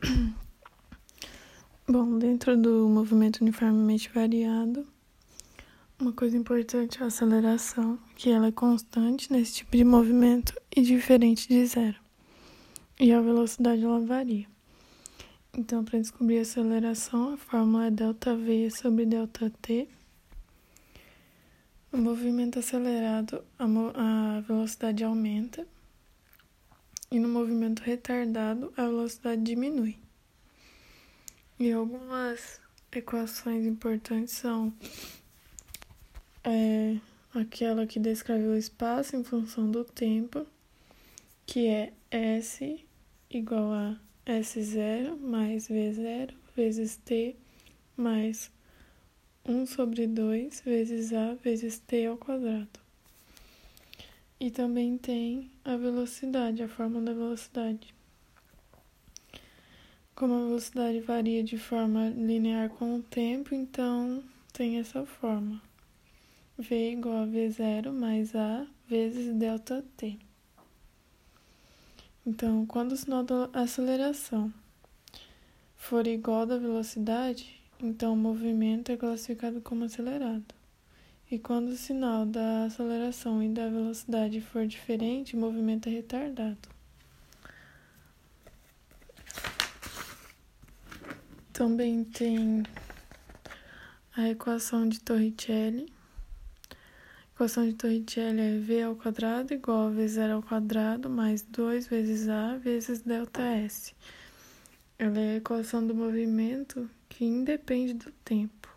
Bom, dentro do movimento uniformemente variado, uma coisa importante é a aceleração, que ela é constante nesse tipo de movimento e diferente de zero. E a velocidade ela varia. Então, para descobrir a aceleração, a fórmula é ΔV sobre ΔT. No movimento acelerado, a, mo a velocidade aumenta. E no movimento retardado, a velocidade diminui. E algumas equações importantes são é, aquela que descreve o espaço em função do tempo, que é S igual a S0 mais V0 vezes T mais 1 sobre 2 vezes A vezes T ao quadrado. E também tem a velocidade, a fórmula da velocidade. Como a velocidade varia de forma linear com o tempo, então tem essa forma. V igual a V0 mais A vezes delta T. Então, quando o sinal da aceleração for igual da velocidade, então o movimento é classificado como acelerado. E quando o sinal da aceleração e da velocidade for diferente, o movimento é retardado. Também tem a equação de Torricelli, equação de Torricelli é V ao quadrado igual a V0 ao quadrado mais 2 vezes A vezes delta S. Ela é a equação do movimento que independe do tempo.